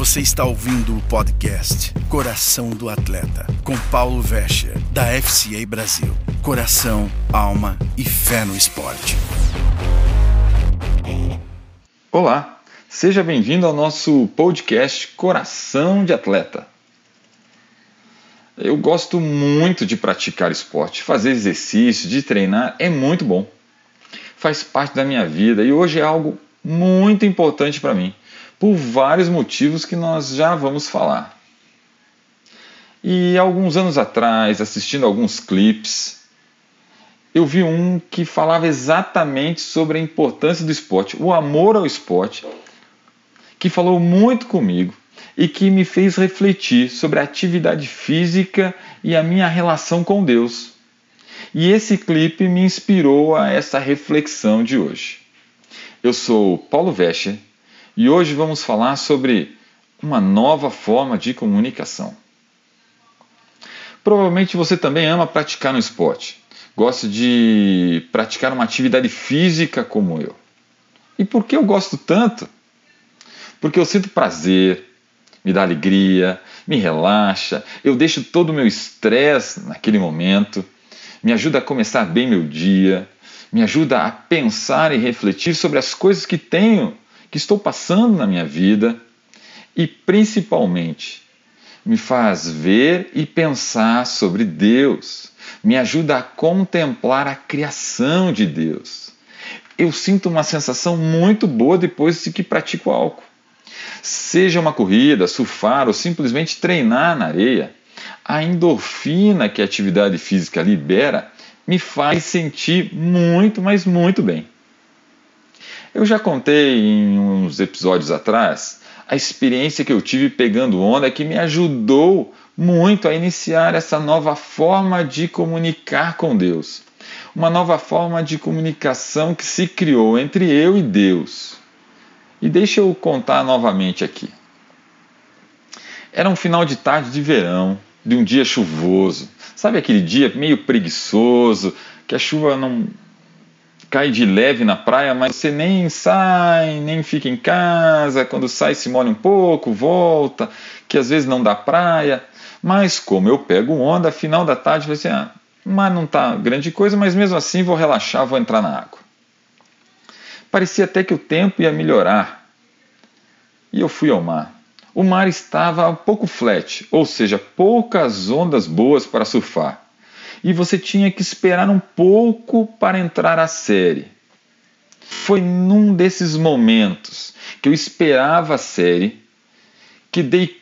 Você está ouvindo o podcast Coração do Atleta, com Paulo Vescher, da FCA Brasil. Coração, alma e fé no esporte. Olá, seja bem-vindo ao nosso podcast Coração de Atleta. Eu gosto muito de praticar esporte, fazer exercício, de treinar é muito bom. Faz parte da minha vida e hoje é algo muito importante para mim por vários motivos que nós já vamos falar. E alguns anos atrás, assistindo alguns clipes, eu vi um que falava exatamente sobre a importância do esporte, o amor ao esporte, que falou muito comigo e que me fez refletir sobre a atividade física e a minha relação com Deus. E esse clipe me inspirou a essa reflexão de hoje. Eu sou Paulo Vescher e hoje vamos falar sobre uma nova forma de comunicação. Provavelmente você também ama praticar no esporte, gosta de praticar uma atividade física como eu. E por que eu gosto tanto? Porque eu sinto prazer, me dá alegria, me relaxa, eu deixo todo o meu estresse naquele momento, me ajuda a começar bem meu dia, me ajuda a pensar e refletir sobre as coisas que tenho que estou passando na minha vida e, principalmente, me faz ver e pensar sobre Deus, me ajuda a contemplar a criação de Deus. Eu sinto uma sensação muito boa depois de que pratico álcool. Seja uma corrida, surfar ou simplesmente treinar na areia, a endorfina que a atividade física libera me faz sentir muito, mas muito bem. Eu já contei em uns episódios atrás a experiência que eu tive pegando onda que me ajudou muito a iniciar essa nova forma de comunicar com Deus. Uma nova forma de comunicação que se criou entre eu e Deus. E deixa eu contar novamente aqui. Era um final de tarde de verão, de um dia chuvoso. Sabe aquele dia meio preguiçoso, que a chuva não cai de leve na praia, mas você nem sai, nem fica em casa, quando sai se molha um pouco, volta, que às vezes não dá praia. Mas como eu pego onda, final da tarde vai ser, ah, mas não tá grande coisa, mas mesmo assim vou relaxar, vou entrar na água. Parecia até que o tempo ia melhorar. E eu fui ao mar. O mar estava um pouco flat, ou seja, poucas ondas boas para surfar e você tinha que esperar um pouco para entrar a série. Foi num desses momentos que eu esperava a série que dei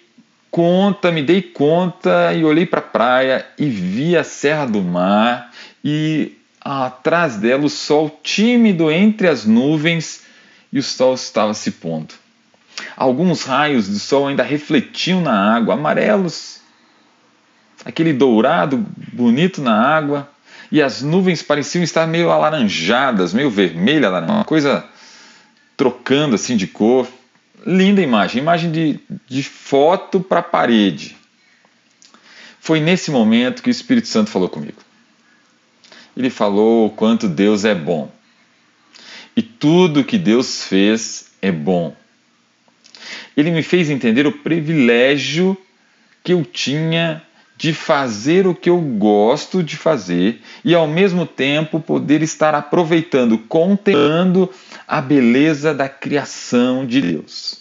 conta, me dei conta e olhei para a praia e vi a Serra do Mar e atrás dela o sol tímido entre as nuvens e o sol estava se pondo. Alguns raios do sol ainda refletiam na água, amarelos aquele dourado bonito na água, e as nuvens pareciam estar meio alaranjadas, meio vermelha, uma coisa trocando assim de cor. Linda imagem, imagem de, de foto para parede. Foi nesse momento que o Espírito Santo falou comigo. Ele falou o quanto Deus é bom. E tudo que Deus fez é bom. Ele me fez entender o privilégio que eu tinha de fazer o que eu gosto de fazer e ao mesmo tempo poder estar aproveitando, contemplando a beleza da criação de Deus.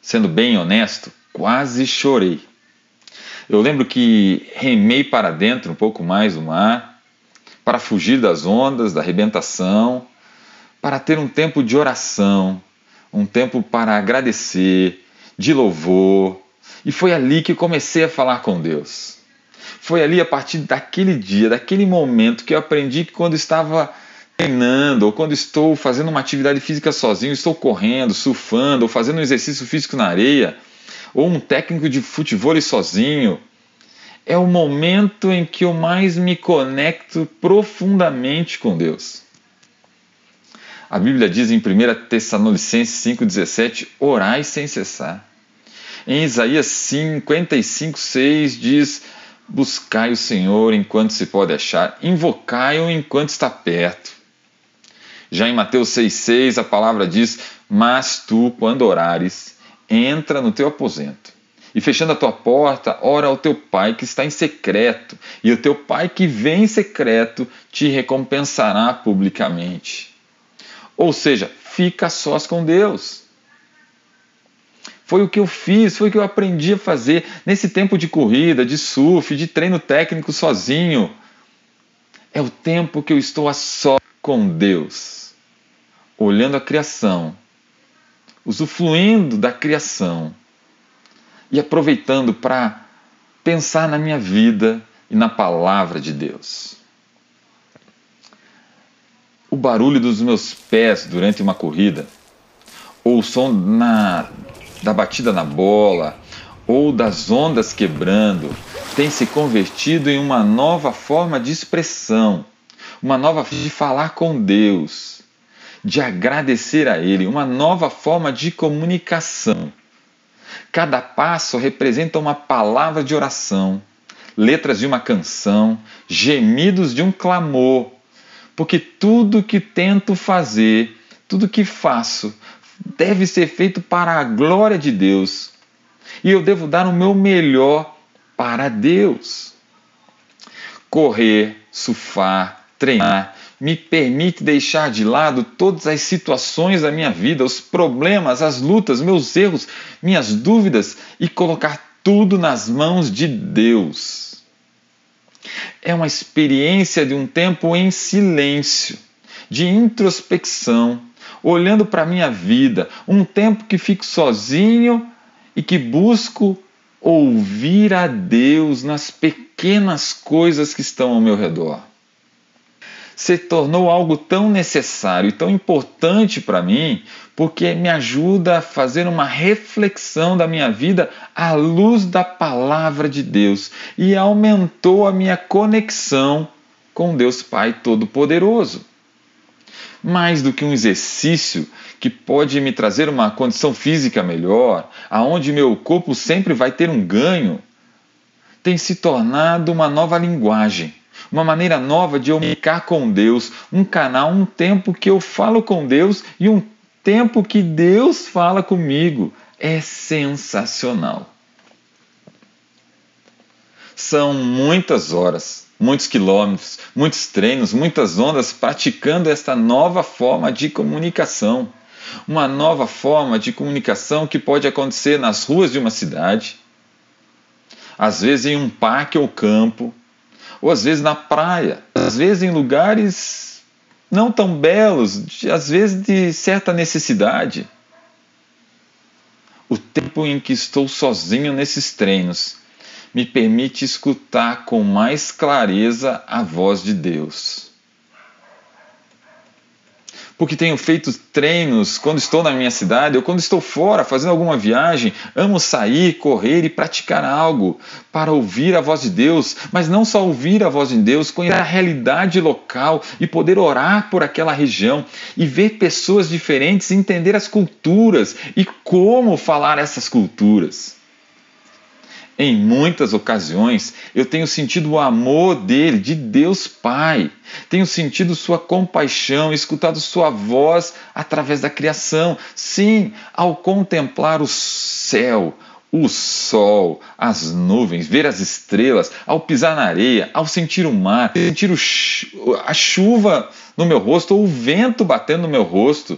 Sendo bem honesto, quase chorei. Eu lembro que remei para dentro um pouco mais do mar, para fugir das ondas, da arrebentação, para ter um tempo de oração, um tempo para agradecer, de louvor, e foi ali que comecei a falar com Deus. Foi ali a partir daquele dia, daquele momento que eu aprendi que quando estava treinando ou quando estou fazendo uma atividade física sozinho, estou correndo, surfando ou fazendo um exercício físico na areia, ou um técnico de futebol sozinho, é o momento em que eu mais me conecto profundamente com Deus. A Bíblia diz em 1 Tessalonicenses 5,17: orai sem cessar. Em Isaías 55, 6 diz: Buscai o Senhor enquanto se pode achar, invocai-o enquanto está perto. Já em Mateus 6,6 a palavra diz: Mas tu, quando orares, entra no teu aposento e fechando a tua porta, ora ao teu pai que está em secreto, e o teu pai que vem em secreto te recompensará publicamente. Ou seja, fica sós com Deus. Foi o que eu fiz, foi o que eu aprendi a fazer nesse tempo de corrida, de surf, de treino técnico sozinho. É o tempo que eu estou a só com Deus, olhando a criação, usufruindo da criação e aproveitando para pensar na minha vida e na palavra de Deus. O barulho dos meus pés durante uma corrida, ou o som na, da batida na bola, ou das ondas quebrando, tem se convertido em uma nova forma de expressão, uma nova de falar com Deus, de agradecer a Ele, uma nova forma de comunicação. Cada passo representa uma palavra de oração, letras de uma canção, gemidos de um clamor, porque tudo que tento fazer, tudo que faço, deve ser feito para a glória de Deus. E eu devo dar o meu melhor para Deus. Correr, surfar, treinar, me permite deixar de lado todas as situações da minha vida, os problemas, as lutas, meus erros, minhas dúvidas e colocar tudo nas mãos de Deus. É uma experiência de um tempo em silêncio, de introspecção, olhando para a minha vida, um tempo que fico sozinho e que busco ouvir a Deus nas pequenas coisas que estão ao meu redor se tornou algo tão necessário e tão importante para mim, porque me ajuda a fazer uma reflexão da minha vida à luz da palavra de Deus e aumentou a minha conexão com Deus Pai Todo-Poderoso. Mais do que um exercício que pode me trazer uma condição física melhor, aonde meu corpo sempre vai ter um ganho, tem se tornado uma nova linguagem uma maneira nova de eu comunicar com Deus, um canal, um tempo que eu falo com Deus e um tempo que Deus fala comigo. É sensacional. São muitas horas, muitos quilômetros, muitos treinos, muitas ondas praticando esta nova forma de comunicação. Uma nova forma de comunicação que pode acontecer nas ruas de uma cidade, às vezes em um parque ou campo, ou às vezes na praia, às vezes em lugares não tão belos, às vezes de certa necessidade. O tempo em que estou sozinho nesses treinos me permite escutar com mais clareza a voz de Deus porque tenho feito treinos quando estou na minha cidade ou quando estou fora fazendo alguma viagem. Amo sair, correr e praticar algo para ouvir a voz de Deus, mas não só ouvir a voz de Deus, conhecer a realidade local e poder orar por aquela região e ver pessoas diferentes, entender as culturas e como falar essas culturas. Em muitas ocasiões eu tenho sentido o amor dele, de Deus Pai. Tenho sentido sua compaixão, escutado sua voz através da criação. Sim, ao contemplar o céu, o sol, as nuvens, ver as estrelas, ao pisar na areia, ao sentir o mar, sentir o, a chuva no meu rosto ou o vento batendo no meu rosto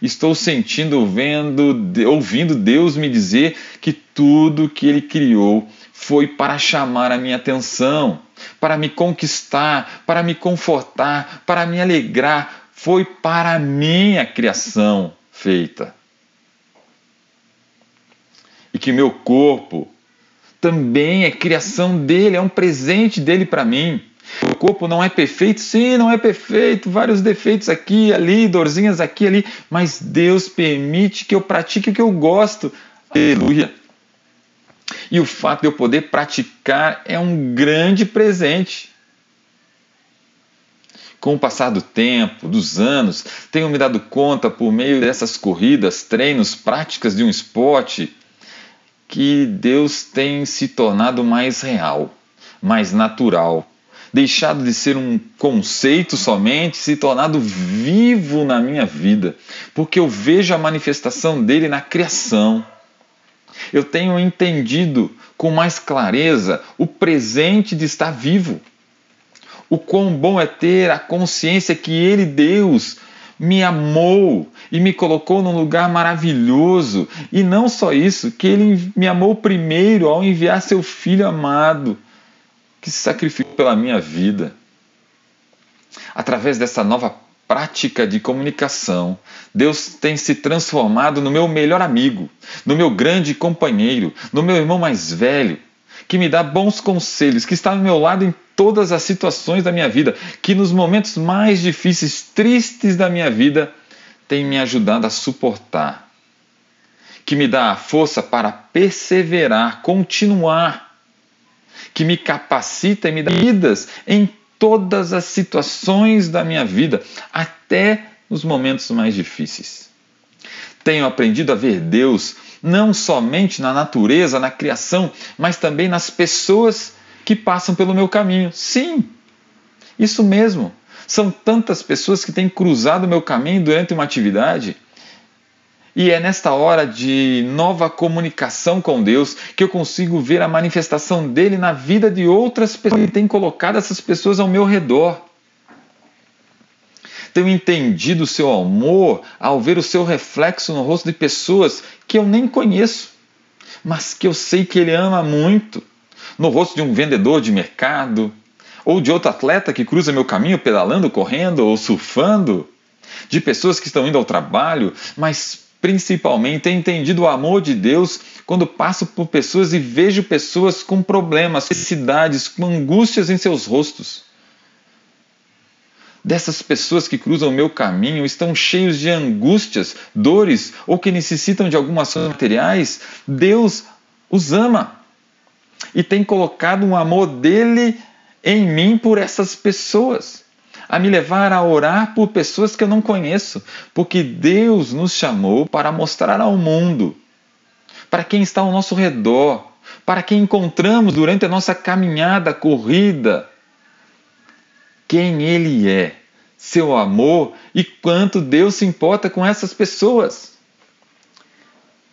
estou sentindo, vendo, ouvindo Deus me dizer que tudo que Ele criou foi para chamar a minha atenção, para me conquistar, para me confortar, para me alegrar. Foi para a minha criação feita. E que meu corpo também é criação dele, é um presente dele para mim. O corpo não é perfeito? Sim, não é perfeito. Vários defeitos aqui, ali, dorzinhas aqui, ali. Mas Deus permite que eu pratique o que eu gosto. Aleluia. E o fato de eu poder praticar é um grande presente. Com o passar do tempo, dos anos, tenho me dado conta por meio dessas corridas, treinos, práticas de um esporte, que Deus tem se tornado mais real, mais natural deixado de ser um conceito somente, se tornado vivo na minha vida, porque eu vejo a manifestação dele na criação. Eu tenho entendido com mais clareza o presente de estar vivo. O quão bom é ter a consciência que Ele, Deus, me amou e me colocou num lugar maravilhoso. E não só isso, que Ele me amou primeiro ao enviar seu Filho amado, que se sacrificou pela minha vida. Através dessa nova prática de comunicação, Deus tem se transformado no meu melhor amigo, no meu grande companheiro, no meu irmão mais velho, que me dá bons conselhos, que está ao meu lado em todas as situações da minha vida, que nos momentos mais difíceis, tristes da minha vida, tem me ajudado a suportar, que me dá a força para perseverar, continuar, que me capacita e me dá vidas em todas as situações da minha vida, até nos momentos mais difíceis. Tenho aprendido a ver Deus não somente na natureza, na criação, mas também nas pessoas que passam pelo meu caminho. Sim, isso mesmo. São tantas pessoas que têm cruzado o meu caminho durante uma atividade. E é nesta hora de nova comunicação com Deus que eu consigo ver a manifestação dele na vida de outras pessoas. Ele tem colocado essas pessoas ao meu redor tenho entendido o seu amor ao ver o seu reflexo no rosto de pessoas que eu nem conheço, mas que eu sei que ele ama muito. No rosto de um vendedor de mercado, ou de outro atleta que cruza meu caminho pedalando, correndo ou surfando, de pessoas que estão indo ao trabalho, mas principalmente tenho entendido o amor de Deus quando passo por pessoas e vejo pessoas com problemas, necessidades, com angústias em seus rostos. Dessas pessoas que cruzam o meu caminho estão cheios de angústias, dores ou que necessitam de algumas coisas materiais, Deus os ama e tem colocado um amor dele em mim por essas pessoas, a me levar a orar por pessoas que eu não conheço, porque Deus nos chamou para mostrar ao mundo, para quem está ao nosso redor, para quem encontramos durante a nossa caminhada, corrida, quem Ele é, seu amor e quanto Deus se importa com essas pessoas.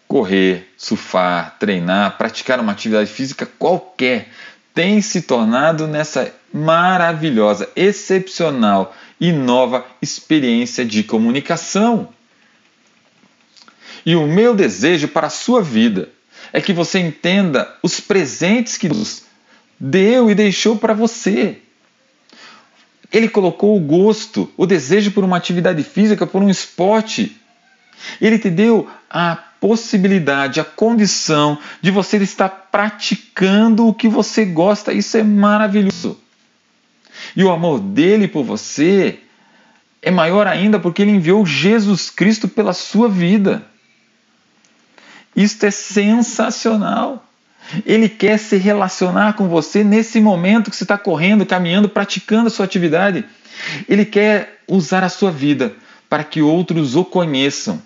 Correr, surfar, treinar, praticar uma atividade física qualquer tem se tornado nessa maravilhosa, excepcional e nova experiência de comunicação. E o meu desejo para a sua vida é que você entenda os presentes que Deus deu e deixou para você. Ele colocou o gosto, o desejo por uma atividade física, por um esporte. Ele te deu a possibilidade, a condição de você estar praticando o que você gosta. Isso é maravilhoso. E o amor dele por você é maior ainda porque ele enviou Jesus Cristo pela sua vida. Isto é sensacional. Ele quer se relacionar com você nesse momento que você está correndo, caminhando, praticando a sua atividade. Ele quer usar a sua vida para que outros o conheçam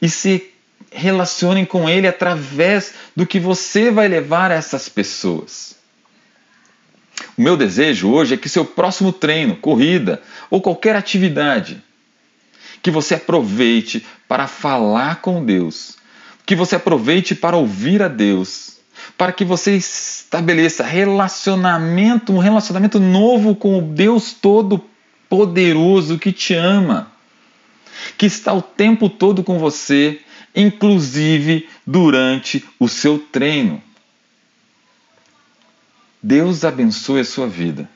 e se relacionem com ele através do que você vai levar a essas pessoas. O meu desejo hoje é que seu próximo treino, corrida ou qualquer atividade, que você aproveite para falar com Deus, que você aproveite para ouvir a Deus para que você estabeleça relacionamento, um relacionamento novo com o Deus todo poderoso que te ama, que está o tempo todo com você, inclusive durante o seu treino. Deus abençoe a sua vida.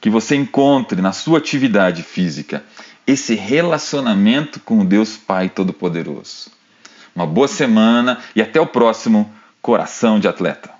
Que você encontre na sua atividade física esse relacionamento com o Deus Pai Todo-Poderoso. Uma boa semana e até o próximo Coração de Atleta.